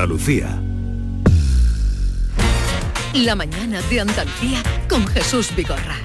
Andalucía. La mañana de Andalucía con Jesús Vigorra.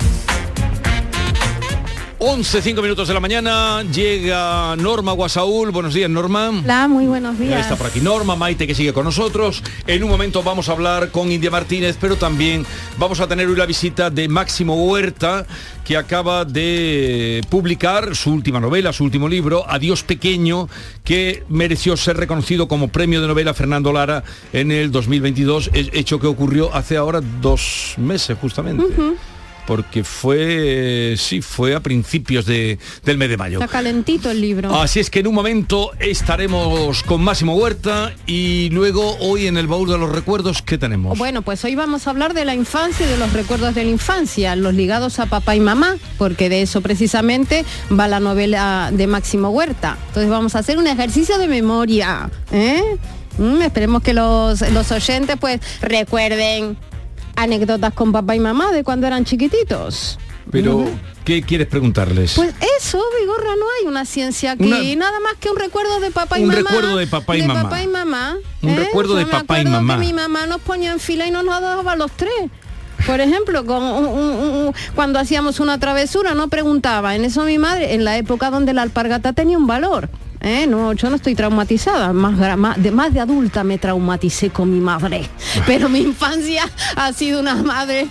11, 5 minutos de la mañana, llega Norma Guasaúl. Buenos días, Norma. Hola, muy buenos Ya días. está por aquí Norma, Maite que sigue con nosotros. En un momento vamos a hablar con India Martínez, pero también vamos a tener hoy la visita de Máximo Huerta, que acaba de publicar su última novela, su último libro, Adiós Pequeño, que mereció ser reconocido como premio de novela Fernando Lara en el 2022, he- hecho que ocurrió hace ahora dos meses justamente. Porque fue, sí, fue a principios de- del mes de mayo. Está calentito el libro. Así es que en un momento estaremos con Máximo Huerta y luego hoy en el baúl de los recuerdos, ¿qué tenemos? Bueno, pues hoy vamos a hablar de la infancia y de los recuerdos de la infancia, los ligados a papá y mamá, porque de eso precisamente va la novela de Máximo Huerta. Entonces vamos a hacer un ejercicio de memoria. ¿eh? Mm, esperemos que los, los oyentes pues recuerden anécdotas con papá y mamá de cuando eran chiquititos. Pero, ¿qué quieres preguntarles? Pues eso, Vigorra, no hay una ciencia aquí, Una- nada más que un recuerdo de papá y Un mamá. recuerdo de papá y mamá. papá y mamá. Un ¿eh? recuerdo de me papá y mamá. Que mi mamá nos ponía en fila y nos daba a los tres. Por ejemplo, con un- un- un- cuando hacíamos una travesura, no preguntaba. En eso mi madre, en la época donde la alpargata tenía un valor. ¿Eh? No, yo no estoy traumatizada, más, de, más de adulta me traumaticé con mi madre. Pero mi infancia ha sido una madre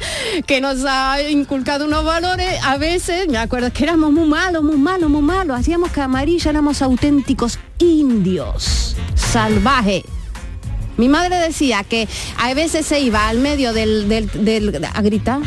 que nos ha inculcado unos valores. A veces, me acuerdo que éramos muy malos, muy malos, muy malos. Hacíamos camarilla, éramos auténticos indios, salvajes. Mi madre decía que a veces se iba al medio del, del- del- a gritar.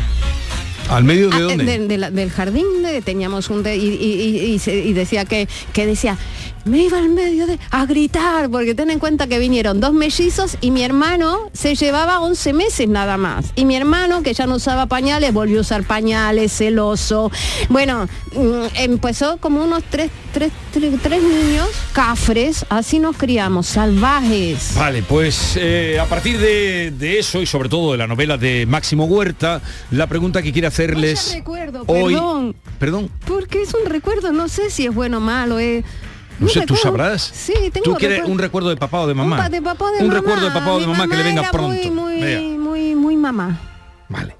¿Al medio de Ah, dónde? de- de la- del jardín de- teníamos un de- y, y- y- y se- y decía que, que decía me iba al medio de a gritar porque ten en cuenta que vinieron dos mellizos y mi hermano se llevaba 11 meses nada más y mi hermano que ya no usaba pañales volvió a usar pañales celoso bueno mm, empezó como unos tres, tres, tres, tres niños cafres así nos criamos salvajes Vale, pues eh, a partir de, de eso y sobre todo de la novela de Máximo Huerta, la pregunta que quiere hacerles recuerdo, hoy... perdón. Perdón. porque es un recuerdo no sé si es bueno o malo eh. No sé, tú sabrás. Sí, tengo ¿Tú quieres recuerdo- un recuerdo de papá o de mamá? Un pa- de papá de Un mamá. recuerdo de papá o de mamá que le venga pronto. Muy, muy, muy, muy mamá. Vale.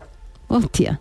Hostia.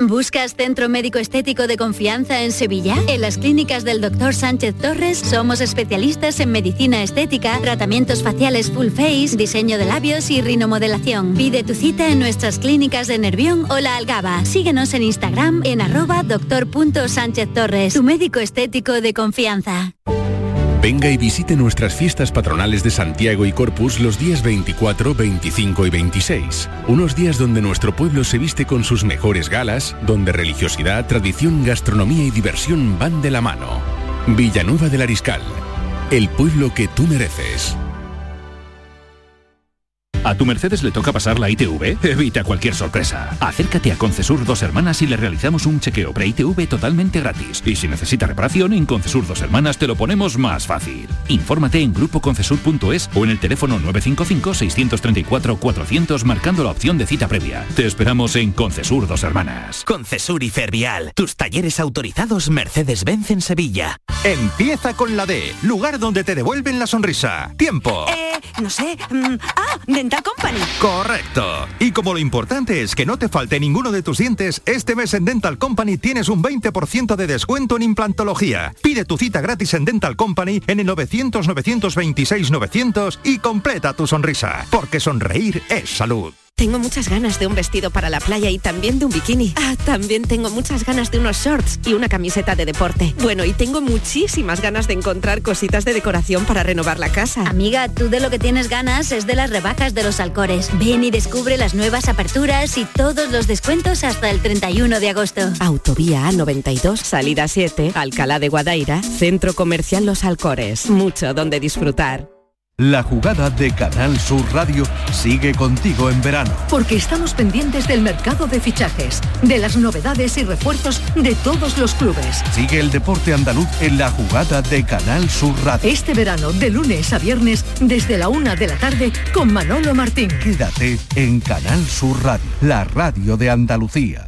¿Buscas centro médico estético de confianza en Sevilla? En las clínicas del Dr. Sánchez Torres somos especialistas en medicina estética, tratamientos faciales full face, diseño de labios y rinomodelación. Pide tu cita en nuestras clínicas de Nervión o La Algaba. Síguenos en Instagram en arroba doctor.sánchez Torres, tu médico estético de confianza. Venga y visite nuestras fiestas patronales de Santiago y Corpus los días 24, 25 y 26. Unos días donde nuestro pueblo se viste con sus mejores galas, donde religiosidad, tradición, gastronomía y diversión van de la mano. Villanueva del Ariscal, el pueblo que tú mereces. ¿A tu Mercedes le toca pasar la ITV? Evita cualquier sorpresa. Acércate a Concesur Dos Hermanas y le realizamos un chequeo pre-ITV totalmente gratis. Y si necesita reparación, en Concesur Dos Hermanas te lo ponemos más fácil. Infórmate en grupoconcesur.es o en el teléfono 955-634-400 marcando la opción de cita previa. Te esperamos en Concesur Dos Hermanas. Concesur y Fervial, tus talleres autorizados Mercedes-Benz en Sevilla. Empieza con la D, lugar donde te devuelven la sonrisa. Tiempo. Eh, no sé. mm, ah, Dental Company. Correcto. Y como lo importante es que no te falte ninguno de tus dientes, este mes en Dental Company tienes un 20% de descuento en implantología. Pide tu cita gratis en Dental Company en el 900 926 900 y completa tu sonrisa, porque sonreír es salud. Tengo muchas ganas de un vestido para la playa y también de un bikini. Ah, también tengo muchas ganas de unos shorts y una camiseta de deporte. Bueno, y tengo muchísimas ganas de encontrar cositas de decoración para renovar la casa. Amiga, tú de lo que tienes ganas es de las rebajas de los Alcores. Ven y descubre las nuevas aperturas y todos los descuentos hasta el 31 de agosto. Autovía A92, salida 7, Alcalá de Guadaira, Centro Comercial Los Alcores. Mucho donde disfrutar. La jugada de Canal Sur Radio sigue contigo en verano. Porque estamos pendientes del mercado de fichajes, de las novedades y refuerzos de todos los clubes. Sigue el deporte andaluz en la jugada de Canal Sur Radio. Este verano, de lunes a viernes, desde la una de la tarde, con Manolo Martín. Quédate en Canal Sur Radio, la radio de Andalucía.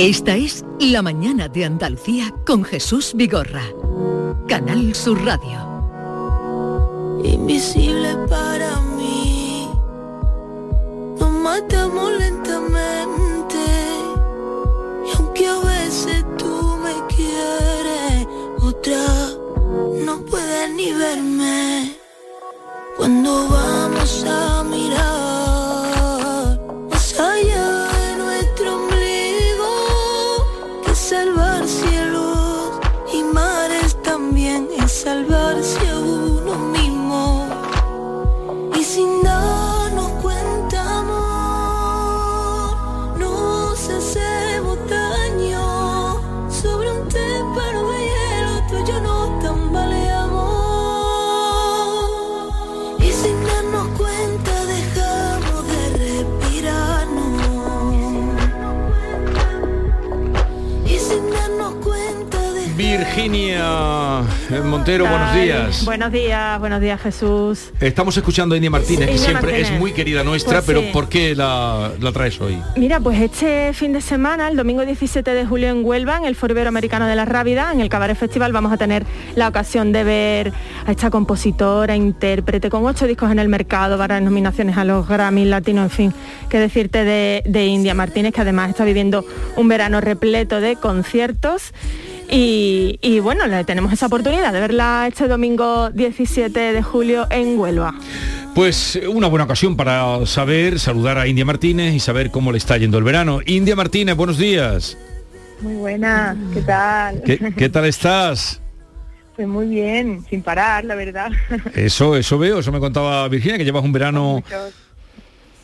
Esta es La Mañana de Andalucía con Jesús Vigorra. Canal Sur Radio. Invisible para mí, nos matamos lentamente. Y aunque a veces tú me quieres, otra no puede ni verme. Cuando vamos a Eh, Montero, buenos días. Buenos días, buenos días Jesús. Estamos escuchando a India Martínez, que India siempre Martínez. es muy querida nuestra, Pues pero sí. ¿por qué la, la traes hoy? Mira, pues este fin de semana, el domingo 17 de julio en Huelva, en el Foro Iberoamericano de la Rábida, en el Cabaret Festival, vamos a tener la ocasión de ver a esta compositora, intérprete, con ocho discos en el mercado, varias nominaciones a los Grammy Latinos, en fin, qué decirte de, de India Martínez, que además está viviendo un verano repleto de conciertos. Y, y bueno, le tenemos esa oportunidad de verla este domingo 17 de julio en Huelva. Pues eh, una buena ocasión para saber, saludar a India Martínez y saber cómo le está yendo el verano. India Martínez, buenos días. Muy buena, ¿qué tal? ¿Qué, qué tal estás? Pues muy bien, sin parar, la verdad. Eso, eso veo, eso me contaba Virginia, que llevas un verano... Muchos,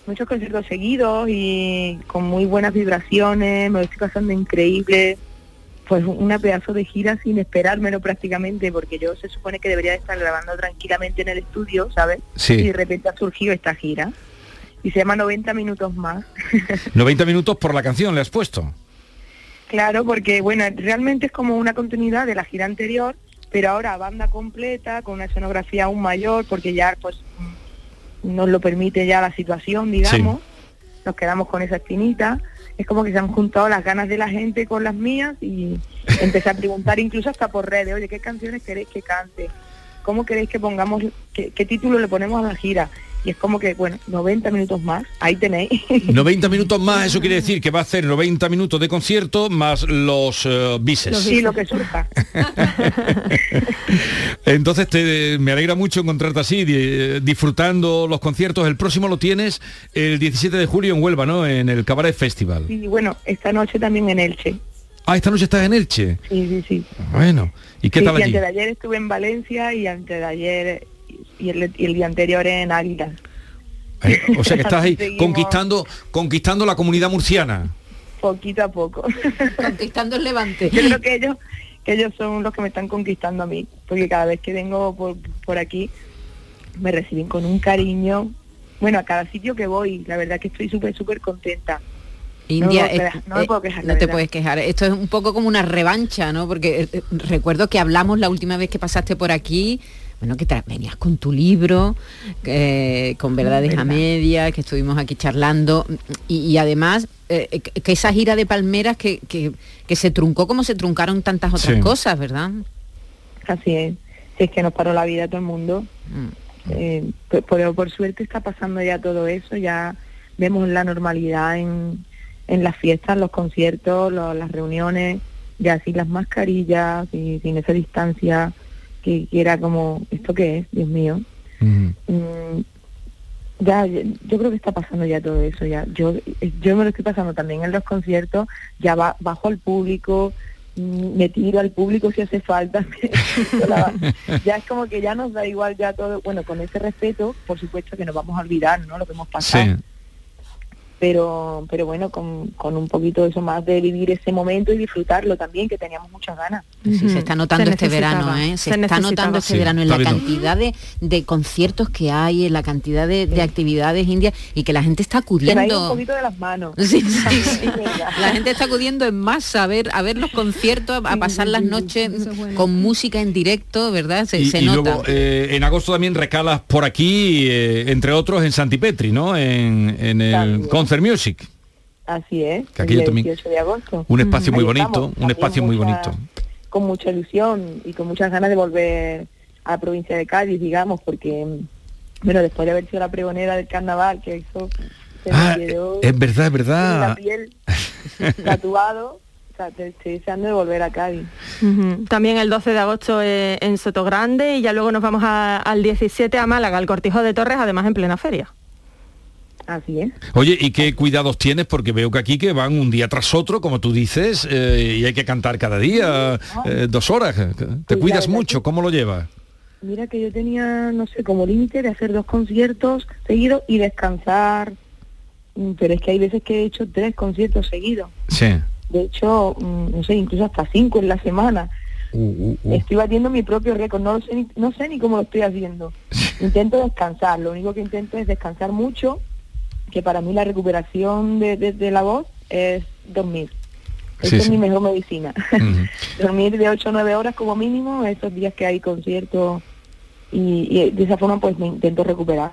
muchos conciertos seguidos y con muy buenas vibraciones, me lo estoy pasando increíble. Pues una pedazo de gira sin esperármelo prácticamente, porque yo se supone que debería de estar grabando tranquilamente en el estudio, ¿sabes? Sí. Y de repente ha surgido esta gira. Y se llama 90 minutos más. 90 minutos por la canción le has puesto. Claro, porque bueno, realmente es como una continuidad de la gira anterior, pero ahora banda completa, con una escenografía aún mayor, porque ya pues nos lo permite ya la situación, digamos. Nos quedamos con esa espinita. Es como que se han juntado las ganas de la gente con las mías y empecé a preguntar incluso hasta por redes, oye, ¿qué canciones queréis que cante? ¿Cómo queréis que pongamos, qué, qué título le ponemos a la gira? Y es como que, bueno, 90 minutos más, ahí tenéis. 90 minutos más, eso quiere decir que va a hacer 90 minutos de concierto más los eh, bises. Sí, lo que surja. Entonces te, me alegra mucho encontrarte así, di- disfrutando los conciertos. El próximo lo tienes el 17 de julio en Huelva, ¿no? En el Cabaret Festival. Y bueno, esta noche también en Elche. Ah, esta noche estás en Elche. Sí, sí, sí. Bueno, ¿y qué Sí, tal y antes de ayer estuve en Valencia y antes de ayer y el, y el día anterior en Águila. Eh, O sea que estás ahí Seguimos conquistando, conquistando la comunidad murciana. poquito a poco. Conquistando el levante. Yo creo que ellos, que ellos son los que me están conquistando a mí, porque cada vez que vengo por, por aquí me reciben con un cariño. Bueno, a cada sitio que voy, la verdad que estoy súper, súper contenta. India, no, me puedo quejar, no me eh, puedo quejar, no te puedes quejar. Esto es un poco como una revancha, ¿no? Porque eh, eh, recuerdo que hablamos la última vez que pasaste por aquí, bueno, que venías con tu libro, eh, con verdades a Verdad. medias, que estuvimos aquí charlando, y, y además eh, que que esa gira de palmeras que, que, que se truncó como se truncaron tantas otras Sí. cosas, ¿verdad? Así es. Si es que nos paró la vida a todo el mundo. Eh, pe- pero por suerte está pasando ya todo eso, ya vemos la normalidad en, en las fiestas, los conciertos, las reuniones, ya sin las mascarillas, sin, sin esa distancia, que, que era como, ¿esto qué es? Dios mío. Mm, ya, ya- yo creo que está pasando ya todo eso, ya. Yo, yo me lo estoy pasando también en los conciertos, ya va, bajo al público, mm, me tiro al público si hace falta. ya es como que ya nos da igual ya todo, bueno, con ese respeto, por supuesto que nos vamos a olvidar, ¿no? Lo que hemos pasado. Pero, pero bueno, con, con un poquito de eso más de vivir ese momento y disfrutarlo también, que teníamos muchas ganas. Sí, se está notando este verano, ¿eh? Se, está notando este verano en la cantidad de, de conciertos que hay, en la cantidad de, de actividades indias y que la gente está Se un acudiendo. poquito de las manos. Sí, sí, sí. La gente está acudiendo en masa a ver, a ver los conciertos, a, a pasar las noches con música en directo, ¿verdad? Se, y se y nota. luego eh, en agosto también recalas por aquí, eh, entre otros en Santipetri, ¿no? En, en el También. Concert Music. Así es, Que aquí el yo también- 18 de agosto. Un espacio muy Ahí bonito, estamos, un espacio muy mucha- bonito. Con mucha ilusión y con muchas ganas de volver a la provincia de Cádiz, digamos, porque, bueno, después de haber sido la pregonera del carnaval, que eso se Ah, me quedó es verdad, es en la verdad. piel tatuado, o sea, te estoy deseando de volver a Cádiz. También el 12 de agosto eh, en Sotogrande y ya luego nos vamos a- al 17 a Málaga, al Cortijo de Torres, además en plena feria. Así es. Oye, ¿y qué cuidados tienes? Porque veo que aquí que van un día tras otro, como tú dices, eh, y hay que cantar cada día, eh, dos horas. ¿Te cuidas mucho? ¿Cómo lo llevas? Mira que yo tenía, no sé, como límite de hacer dos conciertos seguidos y descansar, Mm, pero es que hay veces que he hecho tres conciertos seguidos. Sí. De hecho, mm, no sé, incluso hasta cinco en la semana. Uh, Estoy batiendo mi propio récord, no, lo sé ni, no sé ni cómo lo estoy haciendo. Intento descansar, lo único que intento es descansar mucho, que para mí la recuperación de, de- de la voz es dormir. Sí, Esa es sí. mi mejor medicina. dormir de 8 o 9 horas como mínimo, esos días que hay conciertos, y, y de esa forma pues me intento recuperar.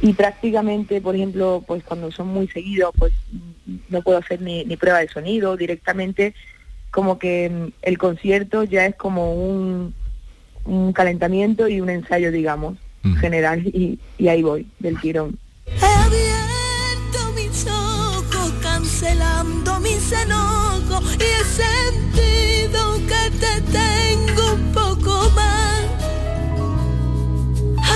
Y prácticamente, por ejemplo, pues cuando son muy seguidos, pues no puedo hacer ni, ni prueba de sonido directamente, como que mm, el concierto ya es como un, un calentamiento y un ensayo, digamos, general, y, y ahí voy, del tirón. Mis enojos y he sentido que te tengo un poco más.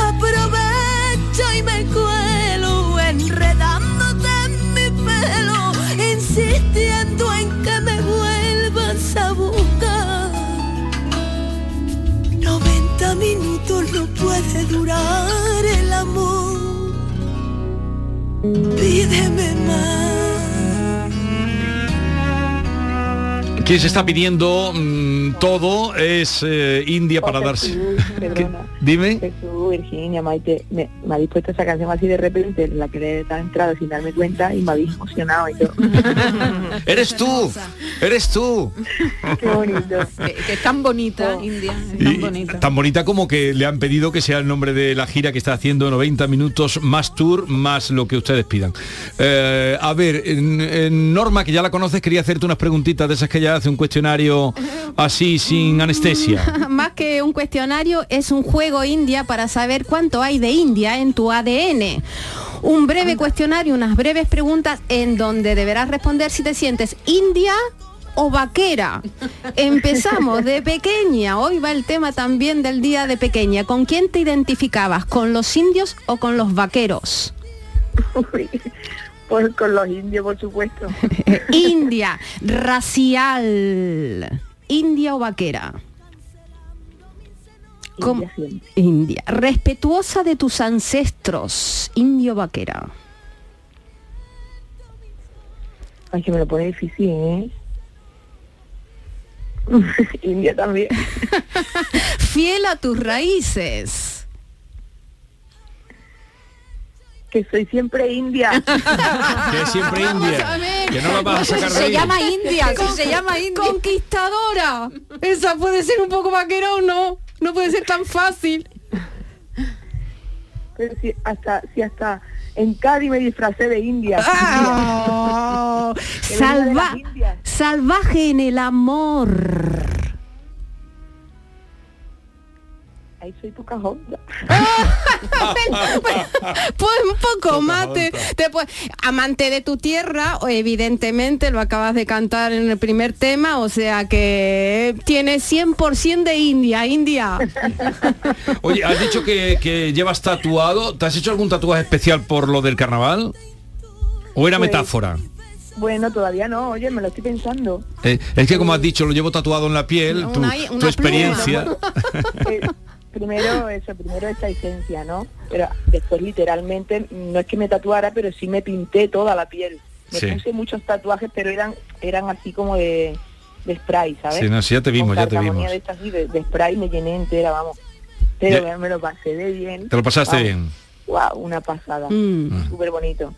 Aprovecho y me cuelo enredándote en mi pelo, insistiendo en que me vuelvas a buscar. 90 minutos no puede durar el amor. Pídeme más. Quien se está pidiendo mm, todo es eh, India para darse. Perdona. Dime. Jesús, Virginia, Maite, me, me ha dispuesto esa canción así de repente, la que le he dado entrada sin darme cuenta y me habéis emocionado y todo. Eres tú, eres tú. Qué bonito. Que, que es tan bonita, India, es Y- tan bonita. Tan bonita como que le han pedido que sea el nombre de la gira que está haciendo 90 minutos más tour más lo que ustedes pidan. Eh, a ver, en- en Norma, que ya la conoces, quería hacerte unas preguntitas de esas que ya hace un cuestionario así sin anestesia. Más que un cuestionario, es un juego India para saber cuánto hay de India en tu ADN. Un breve cuestionario, unas breves preguntas en donde deberás responder si te sientes india o vaquera. Empezamos de pequeña. Hoy va el tema también del día de pequeña. ¿Con quién te identificabas? ¿Con los indios o con los vaqueros? Pues con los indios, por supuesto. India, racial. India o vaquera. India. Respetuosa de tus ancestros. Indio vaquera. Ay, que me lo pone difícil, ¿eh? India también. Fiel a tus raíces. Que soy siempre india. Que es siempre India. Que no la vas a sacar de Se ahí. llama India, sí, se llama India. Conquistadora. Esa puede ser un poco vaquerón, ¿no? No puede ser tan fácil. Pero si hasta, si hasta en Cádiz me disfracé de india. Las salva- salvaje en el amor. Ahí soy Pocahontas. Pues un poco mate. Después, amante de tu tierra, o evidentemente lo acabas de cantar en el primer tema, o sea que tiene 100% de India, India. Oye, has dicho que, que llevas tatuado. ¿Te has hecho algún tatuaje especial por lo del carnaval? ¿O era Pues- metáfora? Bueno, todavía no, oye, me lo estoy pensando. Eh, es que como has dicho, lo llevo tatuado en la piel, tu, Una- tu experiencia. Eh, primero eso, primero esa esencia, ¿no? Pero después literalmente, no es que me tatuara, pero sí me pinté toda la piel. Me Sí. puse muchos tatuajes, pero eran eran así como de, de spray, ¿sabes? Sí, no, sí, ya te vimos, Con ya te vimos. de estas así, de, de spray me llené entera, vamos. Pero Ya. me lo pasé de bien. Te lo pasaste Vamos. bien. Wow, una pasada. Mm. Súper bonito.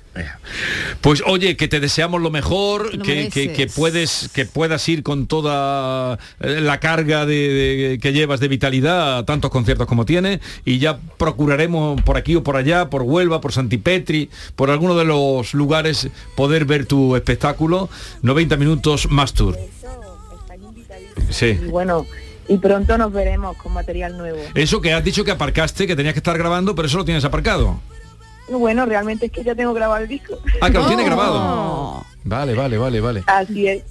Pues oye, que te deseamos lo mejor, Lo que, que- mereces. que puedes, que puedas ir con toda eh, la carga de, de- que llevas de vitalidad a tantos conciertos como tienes y ya procuraremos por aquí o por allá, por Huelva, por Santipetri, por alguno de los lugares poder ver tu espectáculo. 90 minutos más tour. Sí. Y bueno, y pronto nos veremos con material nuevo. Eso que has dicho que aparcaste, que tenías que estar grabando, pero eso lo tienes aparcado. Bueno, realmente es que ya tengo grabado el disco. Ah, que lo tienes grabado. Vale, vale, vale, vale. Así es.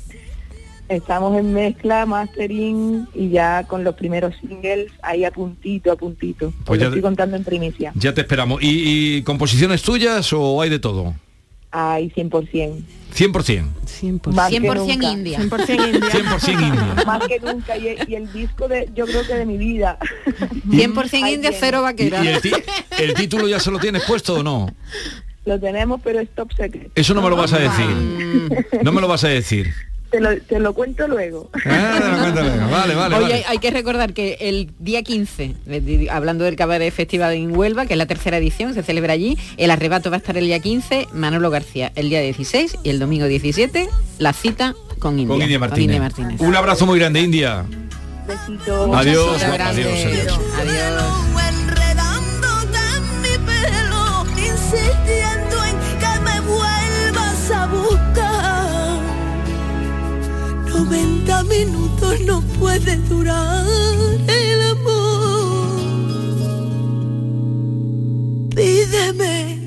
Estamos en mezcla, mastering y ya con los primeros singles ahí a puntito, a puntito. Pues ya- estoy contando en primicia. Ya te esperamos. ¿Y, y composiciones tuyas o hay de todo? Ahí 100%. 100%. Más que 100% nunca. India. 100% India. 100% India. Más que nunca. Y, y el disco de, yo creo que de mi vida. 100% India, cero ¿Y, vaquera. y el, ti- el título ya se lo tienes puesto o no? Lo tenemos, pero es top secret. Eso no me lo vas a decir. No me lo vas a decir. Te lo, te lo cuento luego. Ah, Vale, vale, Oye, vale. hay- hay que recordar que el día 15, de- de- hablando del Cabaret Festival en Huelva, que es la tercera edición, se celebra allí, el arrebato va a estar el día 15, Manolo García el día 16 y el domingo 17, la cita con India. Con India con Martínez. India Martínez. Un abrazo muy grande, India. Besito. Adiós, Beso grande. adiós, adiós. 90 minutos no puede durar el amor. Pídeme,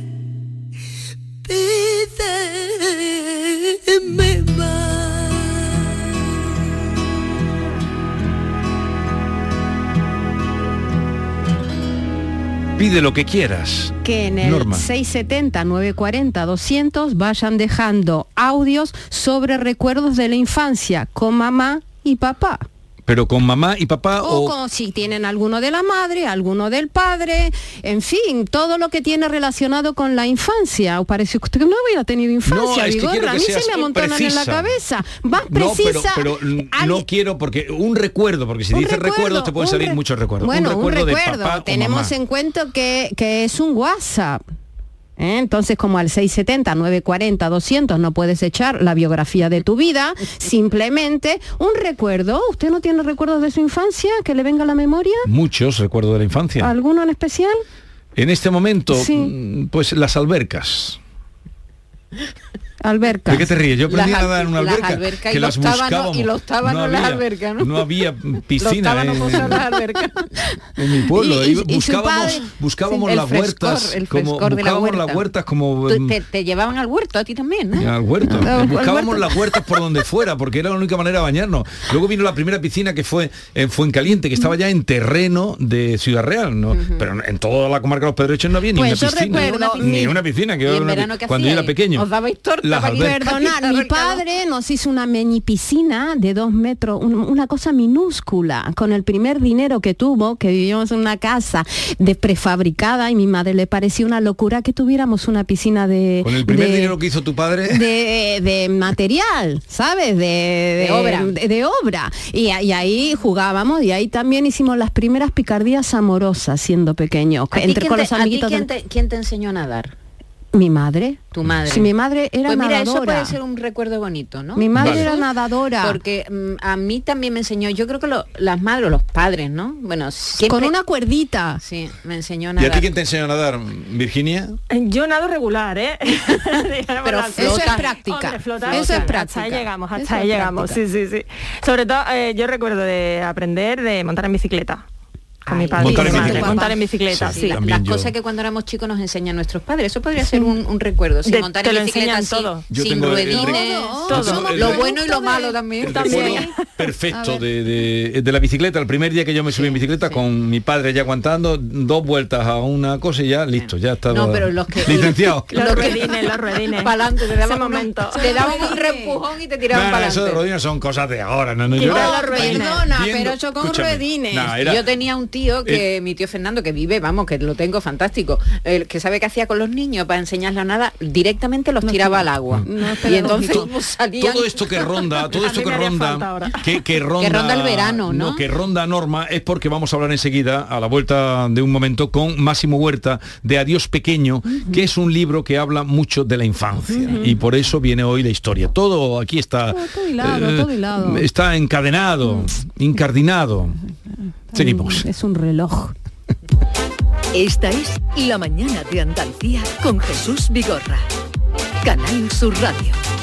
pídeme más. Pide lo que quieras. Que en el Norma. 670 940 200 vayan dejando audios sobre recuerdos de la infancia con mamá y papá. Pero con mamá y papá O o... con- si tienen alguno de la madre, alguno del padre, en fin, todo lo que tiene relacionado con la infancia. ¿O parece que usted no hubiera tenido infancia, es que que A mí se me amontonan en la cabeza. Más No, pero, precisa. pero mm, no quiero porque un recuerdo, porque si dices recuerdo, te pueden salir re- muchos recuerdos. Bueno, un recuerdo, de recuerdo. papá o Tenemos mamá. en cuenta que, que es un WhatsApp. ¿Eh? Entonces, como al 670, 940, 200 no puedes echar la biografía de tu vida, simplemente un recuerdo. ¿Usted no tiene recuerdos de su infancia que le venga a la memoria? Muchos recuerdos de la infancia. ¿Alguno en especial? En este momento, Sí. mm, pues las albercas. Alberca. ¿De qué te ríes? Yo aprendí Las a nadar en una al- las alberca. y que los las tábanos- buscábamos. y los tábanos en las albercas, ¿no? No había piscina Los en, en las albercas. en mi pueblo. Y- buscábamos padre- buscábamos las frescor, huertas. el como, frescor de la buscábamos las huerta. huertas como... Te, te llevaban al huerto a ti también, ¿no? al huerto. Buscábamos huerto. las huertas por donde fuera, porque era la única manera de bañarnos. Luego vino la primera piscina que fue en Fuencaliente, que estaba ya en terreno de Ciudad Real, ¿no? Pero en toda la comarca de los Pedrechos no había ni Pues una piscina. ni una piscina, que ¿Y era en una pi- verano qué cuando yo era pequeño. ¿Os dabais tortas? Las. Perdonad, mi padre nos hizo una mini piscina de dos metros, un- una cosa minúscula, con el primer dinero que tuvo, que vivíamos en una casa de prefabricada y mi madre le pareció una locura que tuviéramos una piscina de... Con el primer de- dinero que hizo tu padre. de, de material, ¿sabes? De, De obra. De, de obra. Y, ahí jugábamos y ahí también hicimos las primeras picardías amorosas siendo pequeños, ¿A ti entre quién con te- los a ti amiguitos. quién de- te, quién te enseñó a nadar? Mi madre. Tu madre. Si mi madre era Pues mira, eso puede ser un recuerdo bonito, ¿no? Mi madre era nadadora. Porque mm, a mí también me enseñó, yo creo que lo- las madres o los padres, ¿no? Bueno, siempre... Con una cuerdita. Sí, me enseñó a ¿Y nadar. a ti quién te enseñó a nadar, Virginia? Yo nado regular, ¿eh? Pero Eso es práctica. Hombre, flota, Eso es Hasta práctica. ahí llegamos, hasta Eso ahí llegamos. Sí, sí, sí. Sobre todo, eh, yo recuerdo de aprender de montar en bicicleta. Con mi padre. Montar en y mi madre. bicicleta. Montar en bicicleta, Sí, sí. la- las yo. cosas que cuando éramos chicos nos enseñan nuestros padres. Eso podría ser un, un recuerdo. Sin De- montar te en lo bicicleta enseñan todo. Yo sin tengo ruedines. Todo. Lo bueno y lo malo también. El perfecto de, de- de la bicicleta, el primer día que yo me subí en bicicleta con mi padre ya aguantando dos vueltas a una cosa y ya listo, ya estaba No, pero los que- licenciado. Los ruedines, los ruedines. Para adelante, te daban, momento. te daban un reempujón y te tiraban para eso de adelante. rodillas son cosas de ahora, no, no, yo perdona, pero yo con ruedines. Yo tenía un tío que, mi tío Fernando, que vive, vamos, que lo tengo fantástico, el que sabe qué hacía con los niños para enseñarles nada, directamente los tiraba al agua. y entonces salían... todo esto que ronda, todo esto que ronda, ahora. que, que ronda, Que ronda el verano, ¿no? que ronda Norma es porque vamos a hablar enseguida a la vuelta de un momento con Máximo Huerta de Adiós Pequeño, que es un libro que habla mucho de la infancia y por eso viene hoy la historia. Todo aquí está, todo hilado, eh, todo hilado. está encadenado, incardinado. Seguimos. Es un reloj. Esta es La mañana de Andalucía con Jesús Vigorra. Canal Sur Radio.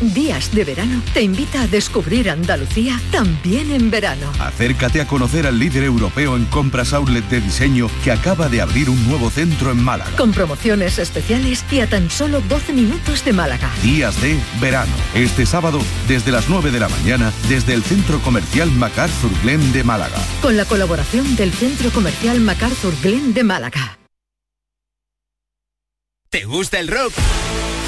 Días de verano te invita a descubrir Andalucía también en verano. Acércate a conocer al líder europeo en compras outlet de diseño que acaba de abrir un nuevo centro en Málaga. Con promociones especiales y a tan solo 12 minutos de Málaga. Días de verano. Este sábado, desde las 9 de la mañana, desde el Centro Comercial MacArthur Glen de Málaga. Con la colaboración del Centro Comercial MacArthur Glen de Málaga. ¿Te gusta el rock?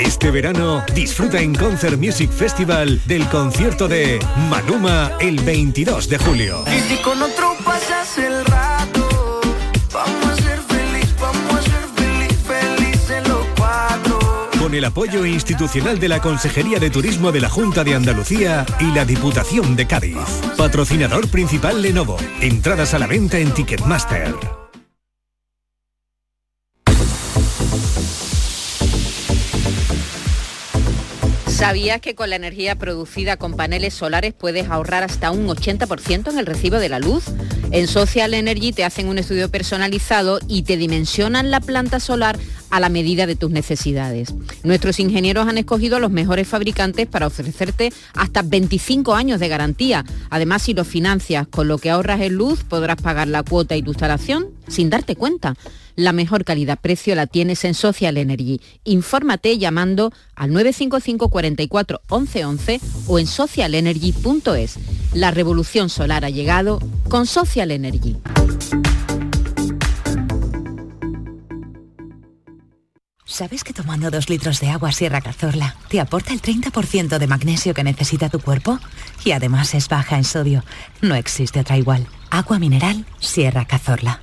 Este verano disfruta en Concert Music Festival del concierto de Manuma el 22 de julio. Y si con otro pasas el rato, vamos a ser feliz, vamos a ser feliz, felices los cuatro. Con el apoyo institucional de la Consejería de Turismo de la Junta de Andalucía y la Diputación de Cádiz. Patrocinador principal Lenovo. Entradas a la venta en Ticketmaster. ¿Sabías que con la energía producida con paneles solares puedes ahorrar hasta un 80% en el recibo de la luz? En Social Energy te hacen un estudio personalizado y te dimensionan la planta solar a la medida de tus necesidades. Nuestros ingenieros han escogido a los mejores fabricantes para ofrecerte hasta 25 años de garantía. Además, si lo financias con lo que ahorras en luz, podrás pagar la cuota y tu instalación sin darte cuenta. La mejor calidad-precio la tienes en Social Energy. Infórmate llamando al 955 44 11 11 o en socialenergy.es. La revolución solar ha llegado con Social Energy. ¿Sabes que tomando dos litros de agua Sierra Cazorla te aporta el 30% de magnesio que necesita tu cuerpo? Y además es baja en sodio. No existe otra igual. Agua mineral Sierra Cazorla.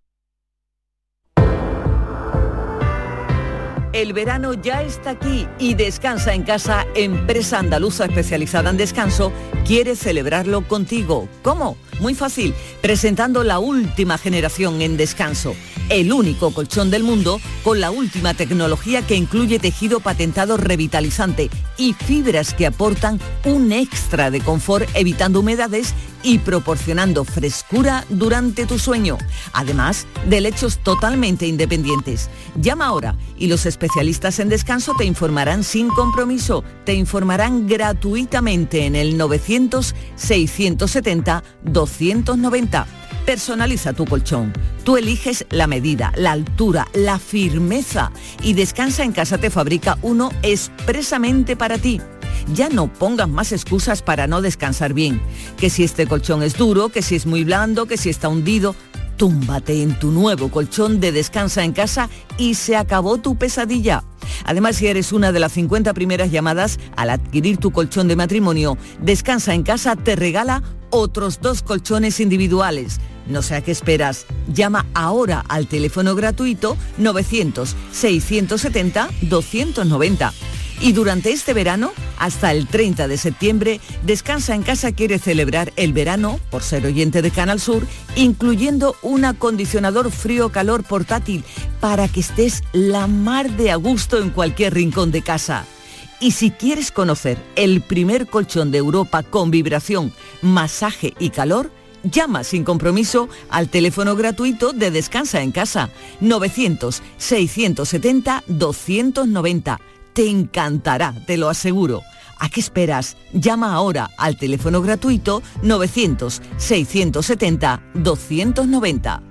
El verano ya está aquí y Descansa en Casa, empresa andaluza especializada en descanso, quiere celebrarlo contigo. ¿Cómo? Muy fácil, presentando la última generación en descanso, el único colchón del mundo con la última tecnología que incluye tejido patentado revitalizante y fibras que aportan un extra de confort evitando humedades y proporcionando frescura durante tu sueño, además de lechos totalmente independientes. Llama ahora y los especialistas en descanso te informarán sin compromiso, te informarán gratuitamente en el 900 670 290. Personaliza tu colchón. Tú eliges la medida, la altura, la firmeza y Descansa en casa te fabrica uno expresamente para ti. Ya no pongas más excusas para no descansar bien. Que si este colchón es duro, que si es muy blando, que si está hundido. Túmbate en tu nuevo colchón de Descansa en casa y se acabó tu pesadilla. Además, si eres una de las 50 primeras llamadas al adquirir tu colchón de matrimonio, Descansa en casa te regala otros dos colchones individuales. No sé a qué esperas. Llama ahora al teléfono gratuito 900-670-290. Y durante este verano, hasta el 30 de septiembre, Descansa en casa quiere celebrar el verano, por ser oyente de Canal Sur, incluyendo un acondicionador frío-calor portátil para que estés la mar de a gusto en cualquier rincón de casa. Y si quieres conocer el primer colchón de Europa con vibración, masaje y calor, llama sin compromiso al teléfono gratuito de Descansa en casa 900 670 290 te encantará, te lo aseguro. ¿A qué esperas? Llama ahora al teléfono gratuito 900-670-290.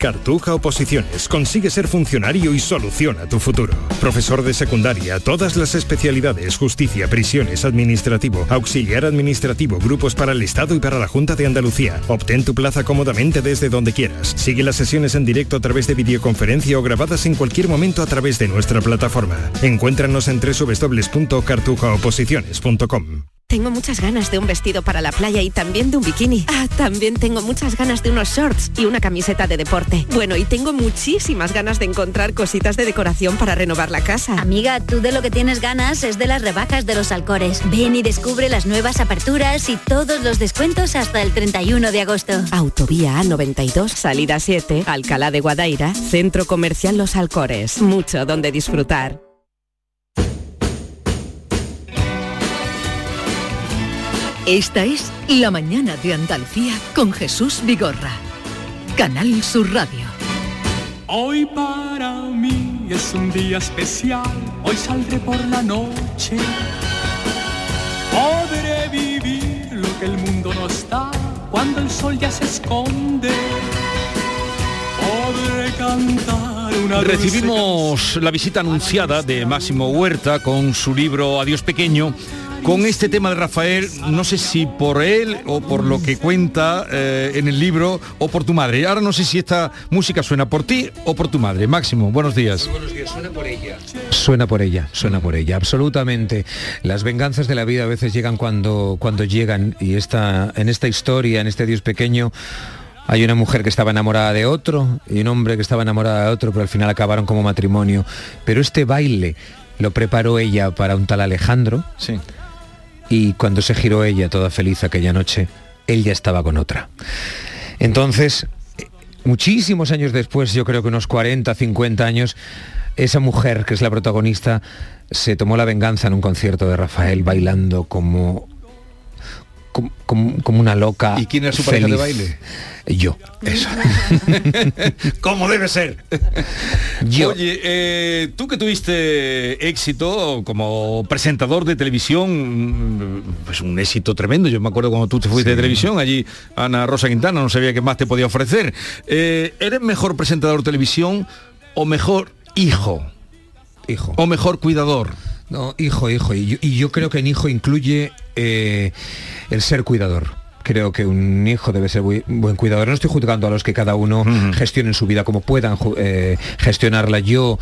Cartuja Oposiciones. Consigue ser funcionario y soluciona tu futuro. Profesor de secundaria, todas las especialidades, justicia, prisiones, administrativo, auxiliar administrativo, grupos para el Estado y para la Junta de Andalucía. Obtén tu plaza cómodamente desde donde quieras. Sigue las sesiones en directo a través de videoconferencia o grabadas en cualquier momento a través de nuestra plataforma. Encuéntranos en www.cartujaoposiciones.com. Tengo muchas ganas de un vestido para la playa y también de un bikini. Ah, también tengo muchas ganas de unos shorts y una camiseta de deporte. Bueno, y tengo muchísimas ganas de encontrar cositas de decoración para renovar la casa. Amiga, tú de lo que tienes ganas es de las rebajas de los Alcores. Ven y descubre las nuevas aperturas y todos los descuentos hasta el 31 de agosto. Autovía A92, salida 7, Alcalá de Guadaira, Centro Comercial Los Alcores. Mucho donde disfrutar. Esta es La mañana de Andalucía con Jesús Vigorra. Canal Sur Radio. Hoy para mí es un día especial, hoy saldré por la noche. Podré vivir lo que el mundo no está cuando el sol ya se esconde. Podré cantar una dulce Recibimos la visita anunciada de Máximo Huerta con su libro Adiós Pequeño. Con este tema de Rafael, no sé si por él o por lo que cuenta eh, en el libro o por tu madre. Ahora no sé si esta música suena por ti o por tu madre. Máximo, buenos días. Buenos días, suena por ella. Suena por ella, suena por ella, absolutamente. Las venganzas de la vida a veces llegan cuando, cuando llegan y esta, en esta historia, en este Dios pequeño, Hay una mujer que estaba enamorada de otro y un hombre que estaba enamorado de otro, pero al final acabaron como matrimonio. Pero este baile lo preparó ella para un tal Alejandro. Sí. Y cuando se giró ella, toda feliz aquella noche, él ya estaba con otra. Entonces, muchísimos años después, yo creo que unos 40, 50 años, esa mujer que es la protagonista se tomó la venganza en un concierto de Rafael bailando como como, como- como una loca. ¿Y quién era su pareja de baile? Yo. Eso. ¿Cómo debe ser? Yo. Oye, eh, tú que tuviste éxito como presentador de televisión, mm, pues un éxito tremendo. Yo me acuerdo cuando tú te fuiste de televisión, allí Ana Rosa Quintana, no sabía qué más te podía ofrecer. Eh, ¿Eres mejor presentador de televisión o mejor hijo? Hijo. O mejor cuidador. No, hijo, hijo. Y yo, y yo creo que en hijo incluye eh, el ser cuidador. Creo que un hijo debe ser buen cuidador. No estoy juzgando a los que cada uno gestionen su vida como puedan eh, gestionarla. Yo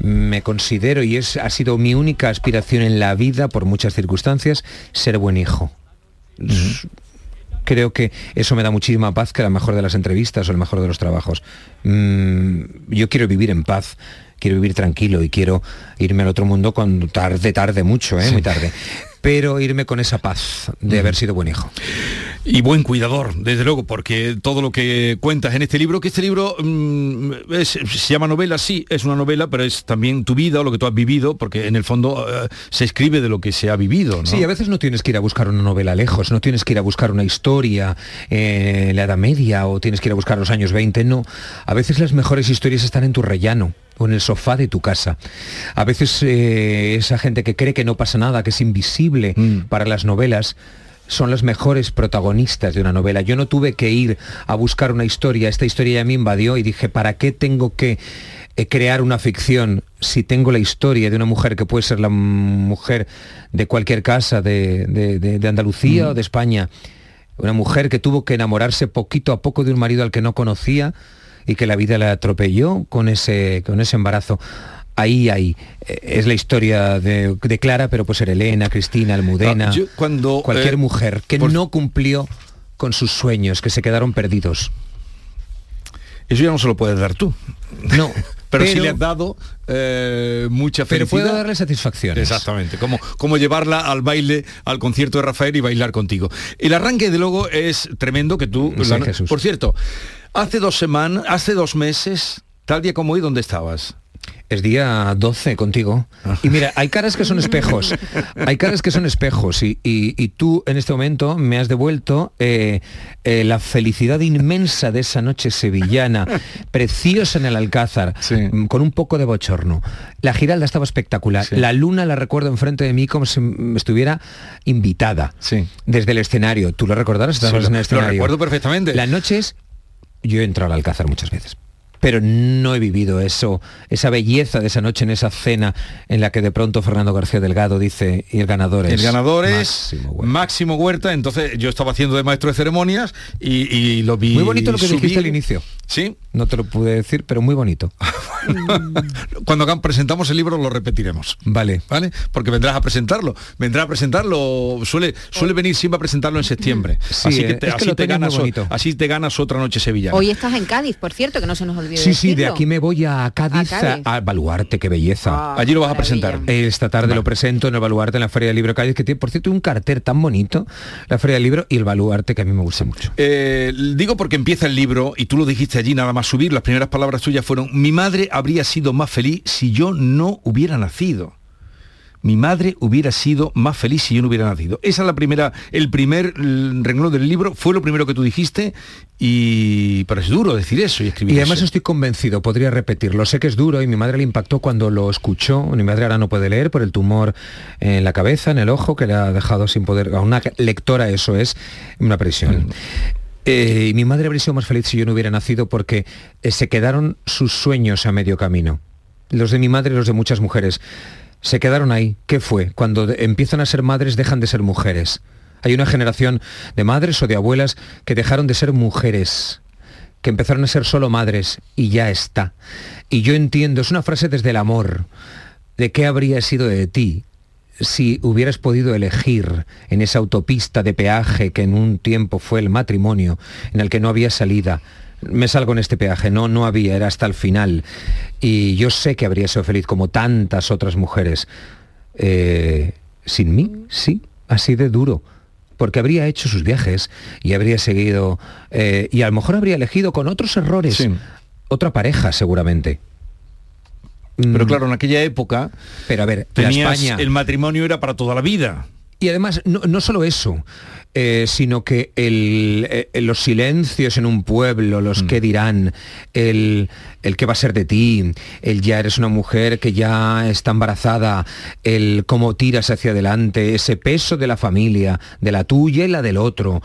me considero, y es, ha sido mi única aspiración en la vida, por muchas circunstancias, ser buen hijo. Creo que eso me da muchísima paz que la mejor de las entrevistas o el mejor de los trabajos. Mm, yo quiero vivir en paz, quiero vivir tranquilo y quiero irme al otro mundo cuando tarde, tarde mucho, ¿eh? muy tarde. Pero irme con esa paz de haber sido buen hijo. Y buen cuidador, desde luego, porque todo lo que cuentas en este libro, que este libro mm, es- se llama novela, sí, es una novela, pero es también tu vida o lo que tú has vivido, porque en el fondo eh, se escribe de lo que se ha vivido. ¿no? Sí, a veces no tienes que ir a buscar una novela lejos, no tienes que ir a buscar una historia eh, en la Edad Media o tienes que ir a buscar los años 20, no. A veces las mejores historias están en tu rellano o en el sofá de tu casa. A veces eh, esa gente que cree que no pasa nada, que es invisible para las novelas, son las mejores protagonistas de una novela. Yo no tuve que ir a buscar una historia, esta historia ya me invadió y dije, ¿para qué tengo que eh, crear una ficción si tengo la historia de una mujer que puede ser la mujer de cualquier casa de, de- de- de Andalucía o de España? Una mujer que tuvo que enamorarse poquito a poco de un marido al que no conocía y que la vida la atropelló con ese, con ese embarazo. Ahí, ahí. Eh, Es la historia de, de Clara, pero pues ser Elena, Cristina, Almudena, Ah, yo cuando, cualquier eh, mujer que no cumplió con sus sueños, que se quedaron perdidos. Eso ya no se lo puedes dar tú. No. Pero, sí pero- le has dado eh, mucha Pero felicidad. puedo darle satisfacciones. Exactamente, como, como llevarla al baile, al concierto de Rafael y bailar contigo. El arranque de luego es tremendo que tú... Sí, la- Jesús. Por cierto, hace dos semanas, hace dos meses, tal día como hoy, ¿dónde estabas? Es día 12 contigo. Y mira, hay caras que son espejos. Hay caras que son espejos. Y, y- y tú en este momento me has devuelto eh, eh, la felicidad inmensa de esa noche sevillana, preciosa en el Alcázar, mm, con un poco de bochorno. La Giralda estaba espectacular. La luna la recuerdo enfrente de mí como si me estuviera invitada. Desde el escenario. ¿Tú lo recordarás? Sí, Estabas lo- en el lo escenario. recuerdo perfectamente. Las noches yo he entrado al Alcázar muchas veces pero no he vivido eso, esa belleza de esa noche en esa cena en la que de pronto Fernando García Delgado dice y el ganador es El ganador es Máximo Huerta. Entonces yo estaba haciendo de maestro de ceremonias y, y lo vi. muy bonito lo que subir. dijiste al inicio. Sí. No te lo pude decir, pero muy bonito. Cuando acá presentamos el libro lo repetiremos. Vale. ¿Vale? Porque vendrás a presentarlo. Vendrás a presentarlo. Suele, suele venir siempre a presentarlo en septiembre. Sí, así que eh, te, es que así te ganas, así te ganas otra noche sevillana. Hoy estás en Cádiz, por cierto, que no se nos olvide Sí, sí, de aquí me voy a Cádiz, A Cádiz. a Baluarte, qué belleza. Ah, Allí lo vas a presentar. Esta tarde lo presento en el Baluarte, en la Feria del Libro Cádiz, que tiene, por cierto, un cartel tan bonito, la Feria del Libro y el Baluarte, que a mí me gusta mucho. Eh, digo porque empieza el libro y tú lo dijiste allí nada más subir, las primeras palabras tuyas fueron, mi madre habría sido más feliz si yo no hubiera nacido. Mi madre hubiera sido más feliz si yo no hubiera nacido. Esa es la primera, el primer mm, renglón del libro, fue lo primero que tú dijiste y pero es duro decir eso y escribir Y además eso. estoy convencido, podría repetirlo, sé que es duro y mi madre le impactó cuando lo escuchó, mi madre ahora no puede leer por el tumor en la cabeza, en el ojo, que le ha dejado sin poder, a una lectora eso es una presión. Eh, y mi madre habría sido más feliz si yo no hubiera nacido porque eh, se quedaron sus sueños a medio camino. Los de mi madre y los de muchas mujeres. Se quedaron ahí. ¿Qué fue? Cuando empiezan a ser madres dejan de ser mujeres. Hay una generación de madres o de abuelas que dejaron de ser mujeres que empezaron a ser solo madres y ya está. Y yo entiendo, es una frase desde el amor, de qué habría sido de ti si hubieras podido elegir en esa autopista de peaje que en un tiempo fue el matrimonio, en el que no había salida, me salgo en este peaje, no, no había, era hasta el final. Y yo sé que habría sido feliz como tantas otras mujeres. Eh, sin mí, sí, así de duro. Porque habría hecho sus viajes y habría seguido, eh, y a lo mejor habría elegido con otros errores otra pareja seguramente. Pero claro, en aquella época, pero a ver, tenías- España- el matrimonio era para toda la vida. Y además, no, no solo eso, eh, sino que el, eh, los silencios en un pueblo, los que dirán, el, el que va a ser de ti, el ya eres una mujer que ya está embarazada, el cómo tiras hacia adelante, ese peso de la familia, de la tuya y la del otro,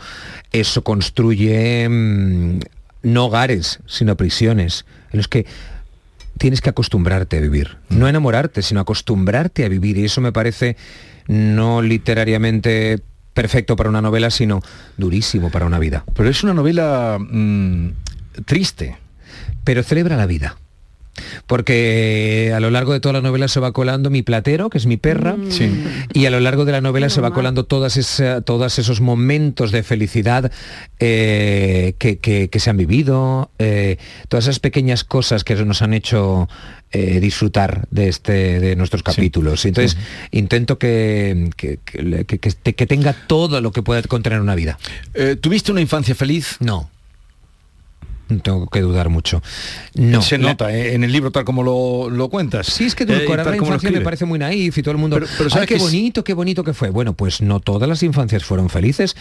eso construye mm, no hogares, sino prisiones, en los que tienes que acostumbrarte a vivir. No enamorarte, sino acostumbrarte a vivir. Y eso me parece no literariamente perfecto para una novela, sino durísimo para una vida. Pero es una novela mm, triste. Pero celebra la vida. Porque a lo largo de toda la novela se va colando mi platero, que es mi perra, y a lo largo de la novela se va colando todas esa- todos esos momentos de felicidad eh, que, que- que se han vivido, eh, todas esas pequeñas cosas que nos han hecho eh, disfrutar de, este, de nuestros capítulos. Entonces, intento que, que- que que- que te- que tenga todo lo que puede contener una vida. ¿Tuviste una infancia feliz? No. Tengo que dudar mucho. No. Se La- nota eh, en el libro tal como lo, lo cuentas. Sí, es que Eh, tal la infancia me parece muy naif y todo el mundo. Pero- pero "Ay, ¿sabes qué que bonito, qué bonito que fue. Bueno, pues no todas las infancias fueron felices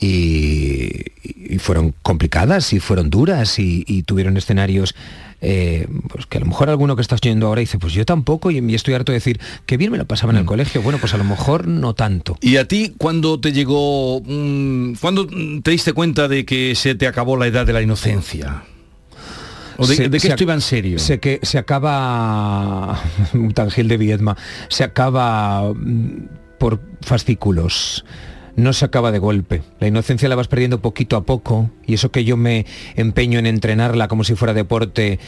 y, y fueron complicadas y fueron duras y, y tuvieron escenarios. Eh, pues que a lo mejor alguno que estás oyendo ahora dice, pues yo tampoco y, estoy harto de decir, que bien me lo pasaba en Mm. el colegio. Bueno, pues a lo mejor no tanto. ¿Y a ti cuándo te llegó, mm, cuándo mm, te diste cuenta de que se te acabó la edad de la inocencia? ¿O de, Se- de esto iba en serio? Se, que, se acaba, un tangil de Viedma, se acaba mm, por fascículos. No se acaba de golpe. La inocencia la vas perdiendo poquito a poco y eso que yo me empeño en entrenarla como si fuera deporte,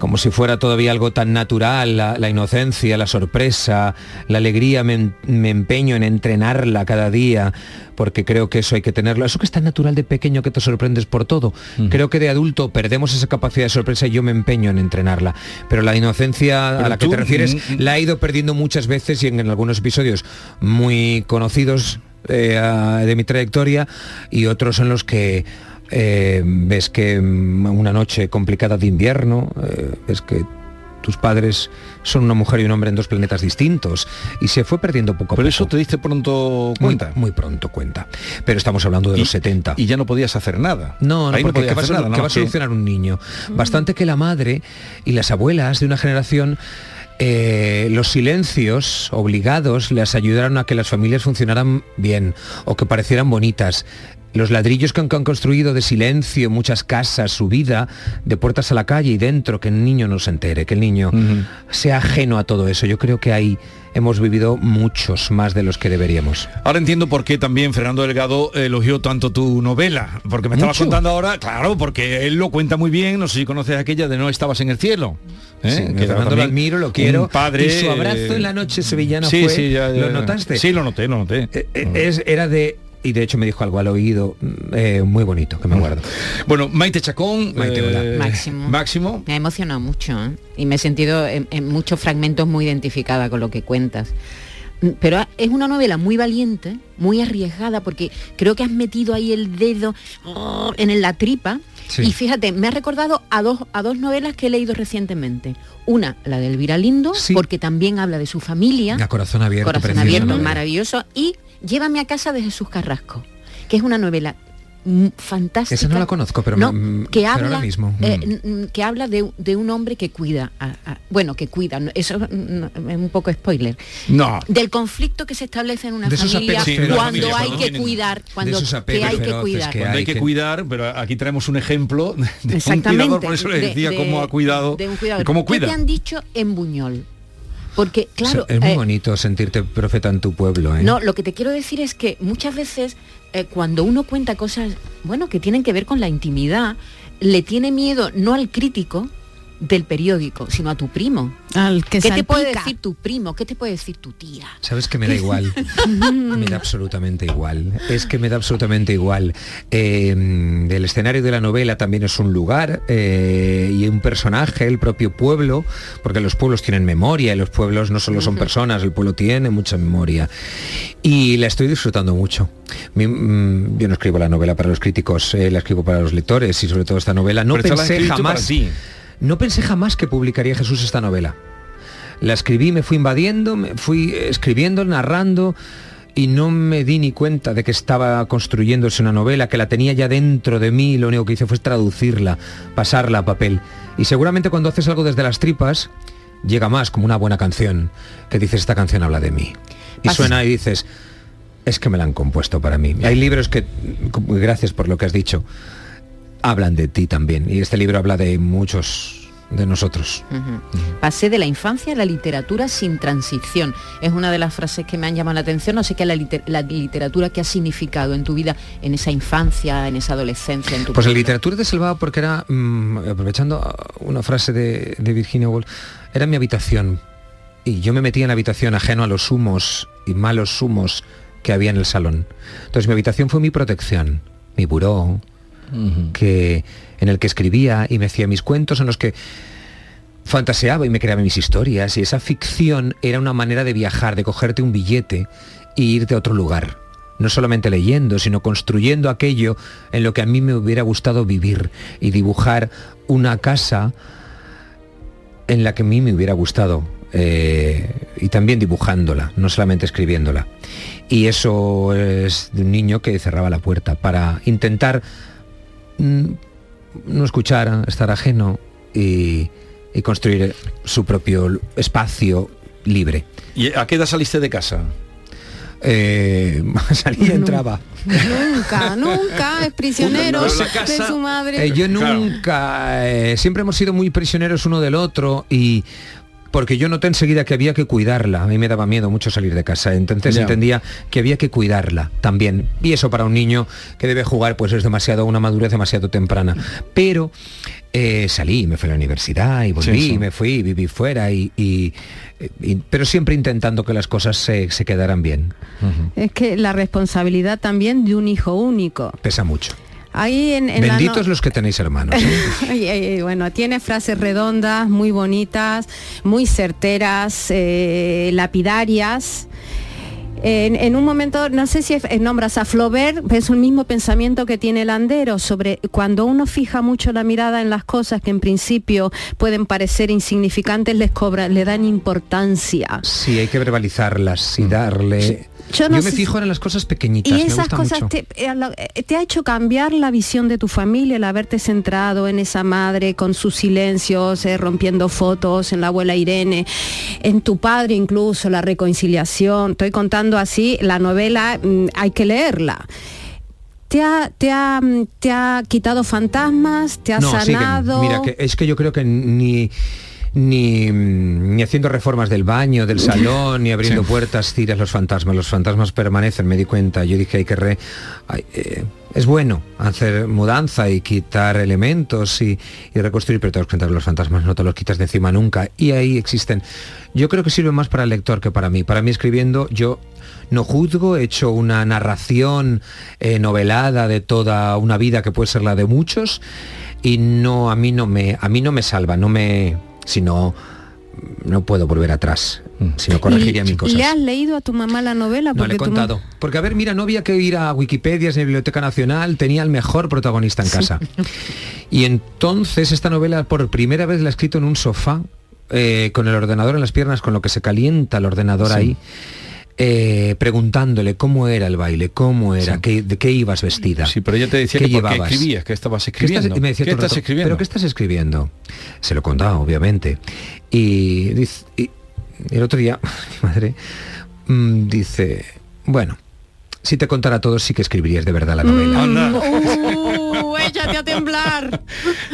como si fuera todavía algo tan natural, la, la inocencia, la sorpresa, la alegría, me, me empeño en entrenarla cada día, porque creo que eso hay que tenerlo. Eso que es tan natural de pequeño que te sorprendes por todo. Creo que de adulto perdemos esa capacidad de sorpresa y yo me empeño en entrenarla. Pero la inocencia Pero a la que te refieres mm, la he ido perdiendo muchas veces y en, en algunos episodios muy conocidos eh, a- de mi trayectoria y otros en los que eh, ves que mm, una noche complicada de invierno, eh, ves que tus padres son una mujer y un hombre en dos planetas distintos y se fue perdiendo poco a Pero poco. eso te diste pronto Muy- cuenta. Muy, pronto cuenta. Pero estamos hablando de los 70. Y ya no podías hacer nada. No, no, Ahí porque podías ¿qué va, a hacer solu- nada, qué nada va a que- solucionar un niño? Bastante que la madre y las abuelas de una generación eh, los silencios obligados les ayudaron a que las familias funcionaran bien o que parecieran bonitas. Los ladrillos que han, construido de silencio, muchas casas, su vida, de puertas a la calle y dentro, que el niño no se entere, que el niño sea ajeno a todo eso. Yo creo que ahí hemos vivido muchos más de los que deberíamos. Ahora entiendo por qué también Fernando Delgado elogió tanto tu novela, porque me estabas Mucho. contando ahora, claro, porque él lo cuenta muy bien, no sé si conoces aquella de No estabas en el cielo. ¿eh? Sí, Que Fernando lo admiro, lo quiero. Padre, y su abrazo eh, en la noche sevillana sí, fue, sí, ya, ya, ¿lo notaste? Sí, lo noté, lo noté. Eh, es- era de y de hecho me dijo algo al oído mm, eh, muy bonito que me guardo. Bueno, Maite Chacón, Maite, hola. eh, Máximo. Máximo. Me ha emocionado mucho ¿eh? y me he sentido en, en muchos fragmentos muy identificada con lo que cuentas. Mm, Pero es una novela muy valiente, muy arriesgada, porque creo que has metido ahí el dedo oh, en la tripa. Sí. Y fíjate, me ha recordado a dos, a dos novelas que he leído recientemente. Una, la de Elvira Lindo, porque también habla de su familia. A corazón abierto. Corazón abierto, maravilloso. Y Llévame a casa de Jesús Carrasco, que es una novela fantástica. Esa no la conozco, pero No, me- que pero habla, ahora mismo, eh, n- n- que habla de, de un hombre que cuida, a- a- bueno, que cuida, no, eso es un poco spoiler, No. del conflicto que se establece en una De familia cuando hay cuando que tienen- cuidar, cuando que hay que cuidar. Cuando hay que cuidar, pero aquí traemos un ejemplo de un cuidador, por eso le de- decía de- cómo ha cuidado, de un cuidador. cómo ¿Qué cuida. te han dicho en Buñol? Porque, claro, es muy eh, bonito sentirte profeta en tu pueblo, ¿eh? No, lo que te quiero decir es que muchas veces eh, cuando uno cuenta cosas, bueno, que tienen que ver con la intimidad, le tiene miedo no al crítico, del periódico, sino a tu primo. Al que ¿Qué te puede decir tu primo? ¿Qué te puede decir tu tía? Sabes que me da igual. me da absolutamente igual. Es que me da absolutamente igual. Eh, el escenario de la novela también es un lugar eh, y un personaje, el propio pueblo, porque los pueblos tienen memoria y los pueblos no solo son personas, el pueblo tiene mucha memoria. Y la estoy disfrutando mucho. Mi- mm, yo no escribo la novela para los críticos, eh, la escribo para los lectores y sobre todo esta novela. No Pero pensé para jamás. ti. No pensé jamás que publicaría Jesús esta novela. La escribí, me fui invadiendo, me fui escribiendo, narrando y no me di ni cuenta de que estaba construyéndose una novela, que la tenía ya dentro de mí, lo único que hice fue traducirla, pasarla a papel. Y seguramente cuando haces algo desde las tripas, llega más como una buena canción, que dices, esta canción habla de mí. Y suena y dices, es que me la han compuesto para mí. Hay libros que, gracias por lo que has dicho, hablan de ti también. Y este libro habla de muchos de nosotros. Pasé de la infancia a la literatura sin transición. Es una de las frases que me han llamado la atención. No sé qué la, liter- la literatura que ha significado en tu vida, en esa infancia, en esa adolescencia, en tu Pues la literatura te salvaba porque era, mm, aprovechando una frase de, de Virginia Woolf, era mi habitación. Y yo me metía en la habitación ajeno a los humos y malos humos que había en el salón. Entonces mi habitación fue mi protección, mi buró, que, en el que escribía y me hacía mis cuentos en los que fantaseaba y me creaba mis historias y esa ficción era una manera de viajar, de cogerte un billete e irte a otro lugar. No solamente leyendo, sino construyendo aquello en lo que a mí me hubiera gustado vivir y dibujar una casa en la que a mí me hubiera gustado eh, y también dibujándola, no solamente escribiéndola. Y eso es de un niño que cerraba la puerta para intentar no escuchar, estar ajeno y, y construir su propio espacio libre. ¿Y a qué edad saliste de casa? Eh, salía y entraba. Nunca, nunca es prisionero No, no, la de su madre. Eh, yo nunca, eh, siempre hemos sido muy prisioneros uno del otro y porque yo noté enseguida que había que cuidarla. A mí me daba miedo mucho salir de casa, entonces entendía que había que cuidarla también. Y eso para un niño que debe jugar pues es demasiado, una madurez demasiado temprana. Pero eh, salí, me fui a la universidad y volví, Sí, sí. y me fui, viví fuera y, y- y- pero siempre intentando que las cosas se, se quedaran bien. Es que la responsabilidad también de un hijo único. Pesa mucho. Ahí en, en la no- Benditos los que tenéis hermanos. ¿eh? Bueno, tiene frases redondas, muy bonitas, muy certeras, eh, lapidarias. En, en un momento, no sé si es- eh, nombras a Flaubert, es el mismo pensamiento que tiene Landero sobre cuando uno fija mucho la mirada en las cosas que en principio pueden parecer insignificantes, les cobra, le dan importancia. Sí, hay que verbalizarlas y darle... Yo Yo, no me sé fijo en las cosas pequeñitas, Y me esas gusta cosas mucho. te, eh, eh, te ha hecho cambiar la visión de tu familia, el haberte centrado en esa madre con sus silencios, eh, rompiendo fotos, en la abuela Irene, en tu padre incluso, la reconciliación. Estoy contando así, la novela mm, hay que leerla. Te ha, te, ha, mm, te ha quitado fantasmas, te ha No, sanado. mira, que es que yo creo que ni ni, mm, ni haciendo reformas del baño, del salón, ni abriendo puertas, tiras los fantasmas. Los fantasmas permanecen, me di cuenta. Yo dije, hay que re... ay, eh, es bueno hacer mudanza y quitar elementos y, y reconstruir, pero te das cuenta que los fantasmas no te los quitas de encima nunca. Y ahí existen. Yo creo que sirve más para el lector que para mí. Para mí escribiendo, yo no juzgo, he hecho una narración eh, novelada de toda una vida que puede ser la de muchos y no a mí no me a mí no me salva, no me sino no puedo volver atrás, sino corregiría mil cosas. ¿Le has leído a tu mamá la novela? No le he contado. Porque, a ver, mira, no había que ir a Wikipedia ni a la Biblioteca Nacional, tenía el mejor protagonista en casa. Y entonces esta novela por primera vez la he escrito en un sofá, eh, con el ordenador en las piernas, con lo que se calienta el ordenador Sí. ahí, eh, preguntándole cómo era el baile, cómo era, qué- de qué ibas vestida. Sí, pero ella te decía ¿Qué que por qué llevabas? escribías, que estabas ¿Qué escribiendo. estás, y me decía ¿Qué estás rato, escribiendo? ¿Pero qué estás escribiendo? Se lo contaba, obviamente. Y, dice- y el otro día, mi madre mm, dice, bueno, si te contara todo sí que escribirías de verdad la novela. Échate a temblar.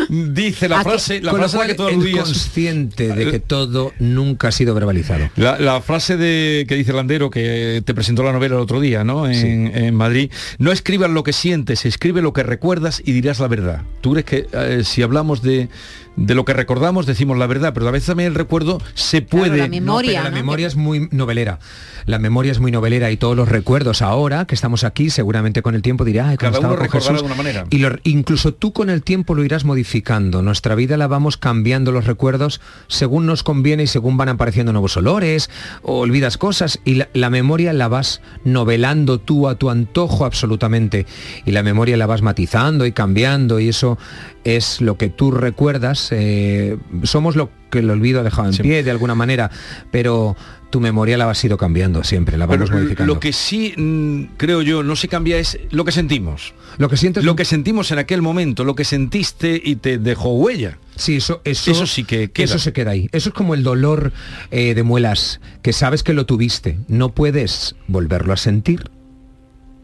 Dice la frase, la frase la que tú aludías. consciente de que todo nunca ha sido verbalizado. La, la frase de que dice Landero, que te presentó la novela el otro día, ¿no? En, en Madrid. No escribas lo que sientes, escribe lo que recuerdas y dirás la verdad. ¿Tú crees que eh, si hablamos de, de lo que recordamos decimos la verdad, pero a veces también el recuerdo se puede... la memoria, No, pero la ¿no? memoria es muy novelera. La memoria es muy novelera y todos los recuerdos ahora que estamos aquí, seguramente con el tiempo dirá, "Ay, Cada uno recordará Jesús". de una manera. Y lo- incluso tú con el tiempo lo irás modificando. Nuestra vida la vamos cambiando los recuerdos según nos conviene y según van apareciendo nuevos olores, o olvidas cosas y la, la memoria la vas novelando tú a tu antojo absolutamente. Y la memoria la vas matizando y cambiando y eso es lo que tú recuerdas. Eh, somos lo que el olvido ha dejado en pie de alguna manera, pero tu memoria la has ido cambiando siempre, la vamos Pero modificando. lo que sí mm, creo yo no se cambia es lo que sentimos. Lo que sientes lo que sentimos en aquel momento, lo que sentiste y te dejó huella. Sí, eso, eso, Eso sí que queda. Eso se queda ahí. Eso es como el dolor eh, de muelas, que sabes que lo tuviste. No puedes volverlo a sentir,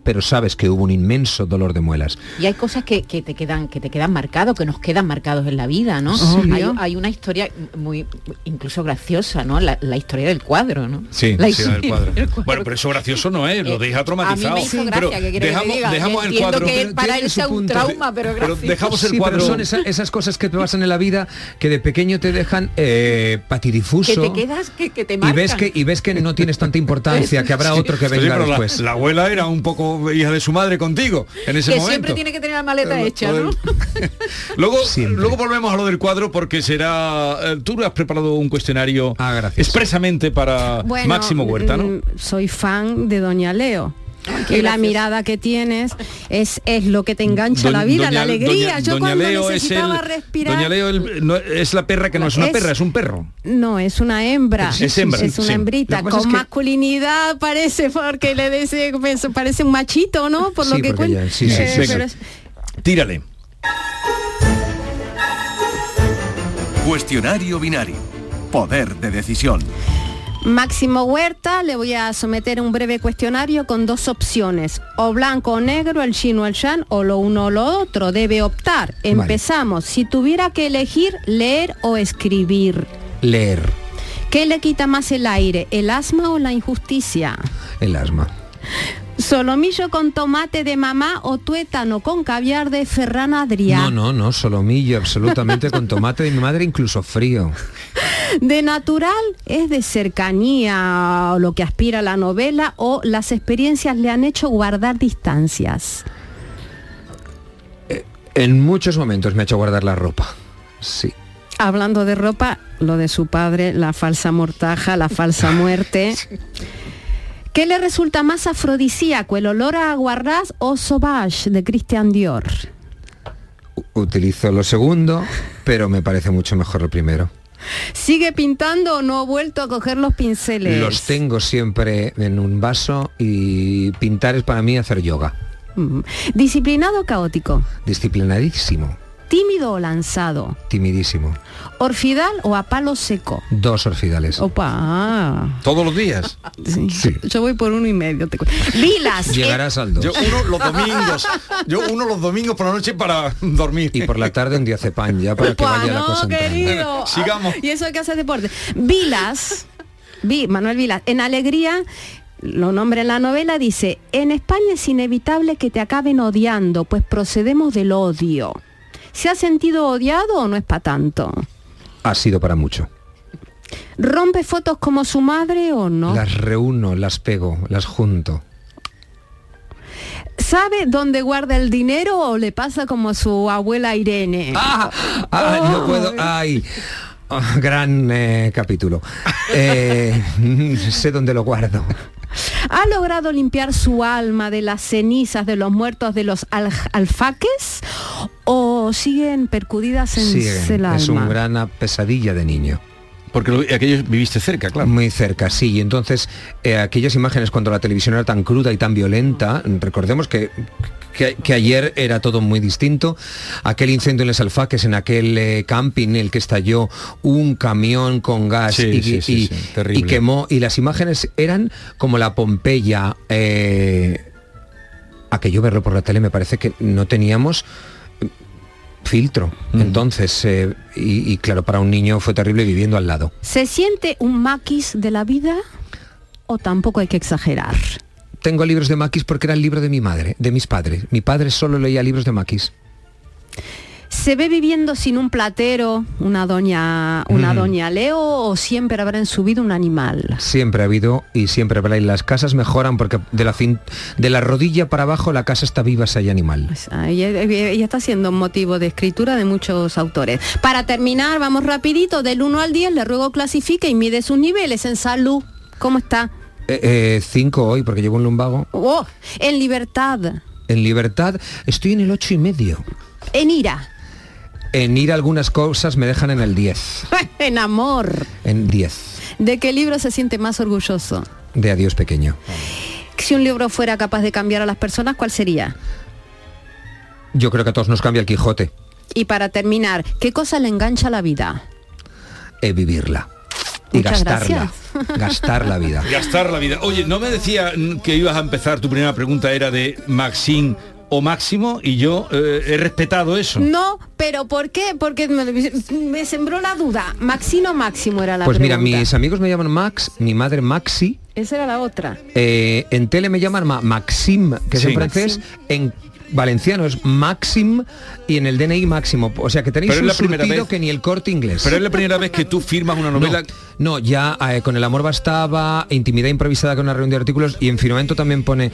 pero sabes que hubo un inmenso dolor de muelas. Y hay cosas que, que te quedan que te quedan marcados, que nos quedan marcados en la vida, ¿no? Sí. Hay, hay una historia muy incluso graciosa, ¿no? La, la historia del cuadro, ¿no? Sí, La sí, del historia cuadro. del cuadro. Bueno, pero eso gracioso no es, lo Eh, deja traumatizado. A mí me hizo pero que dejamos, que dejamos el entiendo cuadro. que para tiene él su sea un punto. trauma, pero Pero gracioso. dejamos el Sí, cuadro. pero son esa- esas cosas que te pasan en la vida que de pequeño te dejan eh, que patidifuso. te quedas, que, que te y ves que y ves que no tienes tanta importancia, que habrá otro que Sí, venga la- después. La, abuela era un poco hija de su madre contigo en ese que momento. siempre tiene que tener la maleta Eh, hecha, ¿no? Luego, luego volvemos a lo del cuadro porque será. eh, Tú has preparado un cuestionario expresamente para Bueno, Máximo Huerta, ¿no? mm, Soy fan de Doña Leo. Y la mirada que tienes es, es lo que te engancha Doña- la vida, Doña- la alegría. Doña- Yo Doña cuando Leo es necesitaba el- respirar. Doña Leo el- no, es la perra que no es una Es- perra, es un perro. No, es una hembra. Es hembra, Es una sí. hembrita. Con es que- masculinidad parece porque le dice, pues, parece un machito, ¿no? Por lo que cuenta. ya- sí, sí, Eh, sí, sí. pero es- Tírale. Cuestionario binario. Poder de decisión. Máximo Huerta, le voy a someter un breve cuestionario con dos opciones, o blanco o negro, el chino o el shan, o lo uno o lo otro, debe optar. Empezamos, si tuviera que elegir leer o escribir, Leer ¿qué le quita más el aire, el asma o la injusticia? el asma. ¿Solomillo con tomate de mamá o tuétano con caviar de Ferran Adrià? No, no, no, solomillo, absolutamente con tomate de mi madre, incluso frío. ¿De natural es de cercanía o lo que aspira la novela o las experiencias le han hecho guardar distancias? En muchos momentos me ha hecho guardar la ropa. Sí. Hablando de ropa, lo de su padre, la falsa mortaja, la falsa muerte. ¿Qué le resulta más afrodisíaco, el olor a aguarrás o sauvage de Christian Dior? Utilizo lo segundo, pero me parece mucho mejor lo primero. ¿Sigue pintando o no ha vuelto a coger los pinceles? Los tengo siempre en un vaso y pintar es para mí hacer yoga. Mm. ¿Disciplinado o caótico? Disciplinadísimo, ¿Tímido o lanzado? timidísimo. ¿Orfidal o a palo seco? Dos orfidales. Opa. Todos los días. Sí. Yo voy por uno y medio. te cu- Vilas. Llegarás al dos. Yo uno los domingos. Yo uno los domingos por la noche para dormir. Y por la tarde un diazepam ya para que Opa, vaya la no, cosa entrando. querido. Sigamos. Y eso hay que hacer deporte. Vilas, Vi- Manuel Vilas, en Alegría, lo nombra en la novela, dice, en España es inevitable que te acaben odiando, pues procedemos del odio. ¿Se ha sentido odiado o no es para tanto? Ha sido para mucho. ¿Rompe fotos como su madre o no? Las reúno, las pego, las junto. ¿Sabe dónde guarda el dinero o le pasa como a su abuela Irene? Ah, no puedo. Ay. Gran eh, capítulo. Eh, sé dónde lo guardo. ¿Ha logrado limpiar su alma de las cenizas de los muertos de los al- alfaques o siguen percudidas en Sí, el alma? es una gran pesadilla de niño. Porque lo- aquellos viviste cerca, claro. Muy cerca, sí. Y entonces, eh, aquellas imágenes cuando la televisión era tan cruda y tan violenta, recordemos que, que, que ayer era todo muy distinto. Aquel incendio en Les Alfaques, en aquel eh, camping en el que estalló un camión con gas Sí, y, sí, sí, y- sí, y terrible. quemó. Y las imágenes eran como la Pompeya. eh, aquello verlo por la tele me parece que no teníamos filtro. Entonces, eh, y, y claro, para un niño fue terrible viviendo al lado. ¿Se siente un maquis de la vida o tampoco hay que exagerar? Tengo libros de Maquis porque era el libro de mi madre, de mis padres. Mi padre solo leía libros de Maquis. ¿Se ve viviendo sin un platero, una doña, una Mm. doña Leo o siempre habrá en su vida un animal? Siempre ha habido y siempre habrá. Y las casas mejoran porque de la, cin- de la rodilla para abajo la casa está viva si hay animal. Ah, Ella, ella está siendo un motivo de escritura de muchos autores. Para terminar, vamos rapidito, del 1 al 10, le ruego clasifique y mide sus niveles en salud. ¿Cómo está? Eh, eh, cinco hoy porque llevo un lumbago. Oh, en libertad, En libertad estoy en el ocho y medio. en ira, En ir a algunas cosas me dejan en el 10. en amor. En 10. ¿De qué libro se siente más orgulloso? De adiós pequeño. Si un libro fuera capaz de cambiar a las personas, ¿cuál sería? Yo creo que a todos nos cambia el Quijote. Y para terminar, ¿qué cosa le engancha a la vida? Es vivirla. Y Muchas gastarla. Gastar la vida. Gastar la vida. Oye, ¿no me decía que ibas a empezar? Tu primera pregunta era de Maxim o Máximo y yo eh, he respetado eso. No, pero ¿por qué? Porque me, me sembró la duda. Maxino Máximo era la Pues mira, mis amigos me llaman Max, mi madre Maxi. Esa era la otra. eh, en tele me llaman Ma- Maxim, que es en francés. En valenciano es Maxim y en el DNI Máximo. O sea que tenéis Pero es un la primera vez- que ni el corte inglés. Pero es la primera vez que tú firmas una novela. No, ya eh, con el amor bastaba, intimidad improvisada con una reunión de artículos y en firmamento también pone.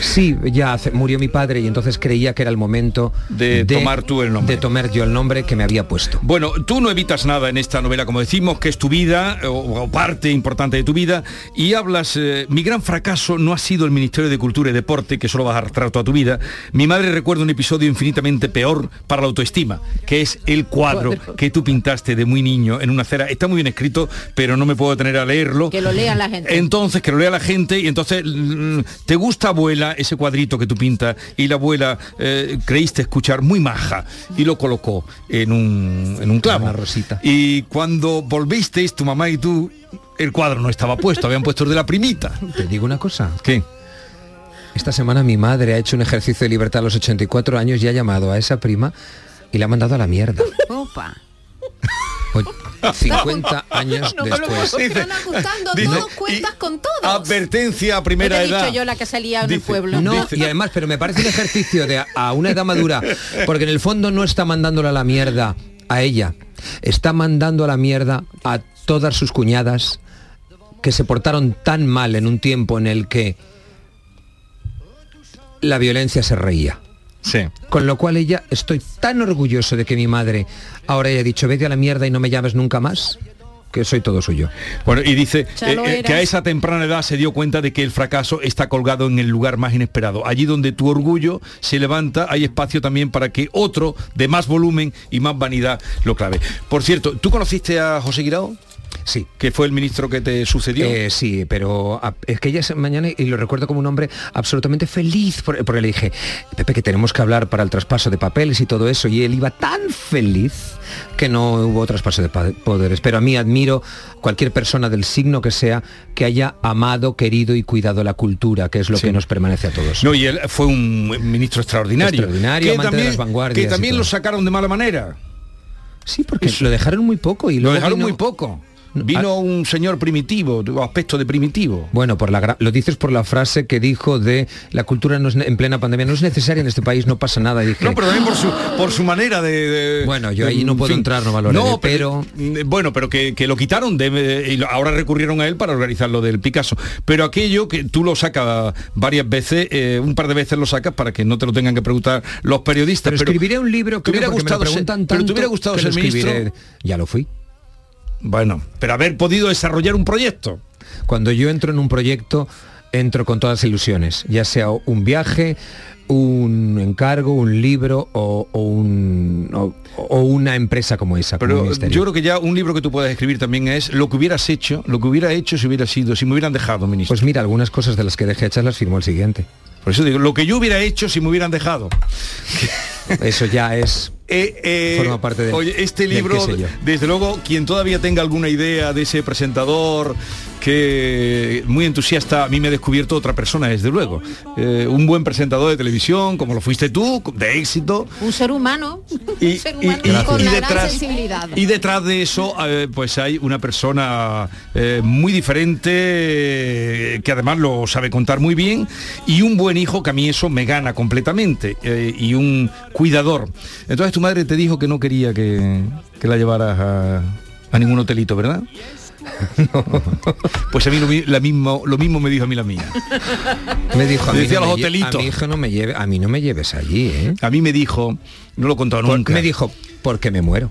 Sí, ya hace- murió mi padre y entonces creía que era el momento De tomar tú el nombre. De tomar yo el nombre que me había puesto. Bueno, tú no evitas nada en esta novela, como decimos, que es tu vida o, o parte importante de tu vida, y hablas, eh, mi gran fracaso no ha sido el Ministerio de Cultura y Deporte, que solo vas a arrastrar toda tu vida. Mi madre recuerda un episodio infinitamente peor para la autoestima, que es el cuadro Cuadro. que tú pintaste de muy niño en una acera. Está muy bien escrito, pero no me puedo tener a leerlo. Que lo lean la gente. Entonces, que lo lea la gente y entonces, mm, ¿te gusta, abuela, ese cuadrito que tú pintas? Y la abuela eh, creíste escuchar muy maja y lo colocó en un, en un clavo. Una rosita. Y cuando volvisteis, tu mamá y tú, el cuadro no estaba puesto, habían puesto el de la primita. Te digo una cosa. ¿Qué? Esta semana mi madre ha hecho un ejercicio de libertad a los 84 años y ha llamado a esa prima y la ha mandado a la mierda. Opa. 50 años No después. puedo Dice- Están ajustando Dice, todo, cuentas con todo. Advertencia a No te primera he dicho edad. yo la que salía en el Dice, pueblo. No, y además, pero me parece un ejercicio de a- a una edad madura, porque en el fondo no está mandándola a la mierda a ella, está mandando a la mierda a todas sus cuñadas que se portaron tan mal en un tiempo en el que la violencia se reía. Sí. Con lo cual ella, estoy tan orgulloso de que mi madre ahora haya dicho, vete a la mierda y no me llames nunca más, que soy todo suyo. Bueno, y dice eh, eh, que a esa temprana edad se dio cuenta de que el fracaso está colgado en el lugar más inesperado. Allí donde tu orgullo se levanta, hay espacio también para que otro de más volumen y más vanidad lo clave. Por cierto, ¿tú conociste a José Guirao? Sí. Que fue el ministro que te sucedió. Eh, sí, pero a- es que ella esa mañana, y lo recuerdo como un hombre absolutamente feliz, por- porque le dije, Pepe, que tenemos que hablar para el traspaso de papeles y todo eso, y él iba tan feliz que no hubo traspaso de poderes. Pero a mí admiro cualquier persona del signo que sea que haya amado, querido y cuidado la cultura, que es lo que nos permanece a todos. No, y él fue un ministro extraordinario. Extraordinario, que amante de también, las vanguardias que también lo sacaron de mala manera. Sí, porque lo dejaron muy poco y Lo dejaron muy poco. Vino un señor primitivo, aspecto de primitivo. Bueno, por la lo dices por la frase que dijo de la cultura no es en plena pandemia no es necesaria en este país, no pasa nada. Y dije, No, pero también por su, por su manera de... de- Bueno, yo de- ahí no puedo fin. entrar, no valoraré, No, pero- eh, Bueno, pero que, que lo quitaron de, y lo- ahora recurrieron a él para organizar lo del Picasso. Pero aquello que tú lo sacas varias veces, eh, un par de veces lo sacas para que no te lo tengan que preguntar los periodistas. pero escribiré un libro ¿te creo, hubiera me lo preguntan pero te tanto hubiera gustado que ser ministro. Ya lo fui. Bueno, pero haber podido desarrollar un proyecto. Cuando yo entro en un proyecto, entro con todas las ilusiones, ya sea un viaje, un encargo, un libro o, o un- o- o una empresa como esa. Pero yo creo que ya un libro que tú puedes escribir también es lo que hubieras hecho, lo que hubiera hecho si hubiera sido, si me hubieran dejado, ministro. Pues mira, algunas cosas de las que dejé hechas las firmó el siguiente. Por eso digo, lo que yo hubiera hecho si me hubieran dejado. Eso ya es... Eh, eh, Forma parte de- Oye, este libro, desde luego, quien todavía tenga alguna idea de ese presentador que muy entusiasta a mí me ha descubierto otra persona, desde luego. Eh, un buen presentador de televisión, como lo fuiste tú, de éxito. Un ser humano. Y, un ser humano y- con y gran detrás, sensibilidad. y detrás de eso, eh, pues hay una persona eh, muy diferente, que además lo sabe contar muy bien, y un buen hijo que a mí eso me gana completamente, y un cuidador. Entonces tu madre te dijo que no quería que, que la llevaras a, a ningún hotelito, ¿verdad? Pues a mí lo, la mismo, lo mismo me dijo a mí la mía. Me dijo a mí, Decía no los me hotelitos. a mi hijo no me lleve, a mí no me lleves allí, ¿eh? A mí me dijo, no lo he contado Por- nunca. me dijo, porque me muero.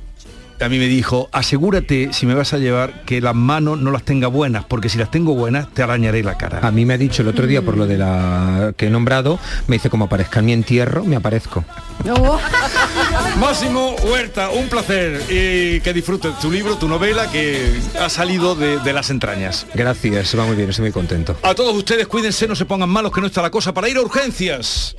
A mí me dijo, asegúrate si me vas a llevar que las manos no las tenga buenas, porque si las tengo buenas te arañaré la cara. A mí me ha dicho el otro día por lo de la que he nombrado, me dice como aparezca en mi entierro, me aparezco. Máximo Huerta, un placer y que disfrutes tu libro, tu novela que ha salido de, de las entrañas. Gracias, va muy bien, estoy muy contento. A todos ustedes cuídense, no se pongan malos que no está la cosa para ir a urgencias.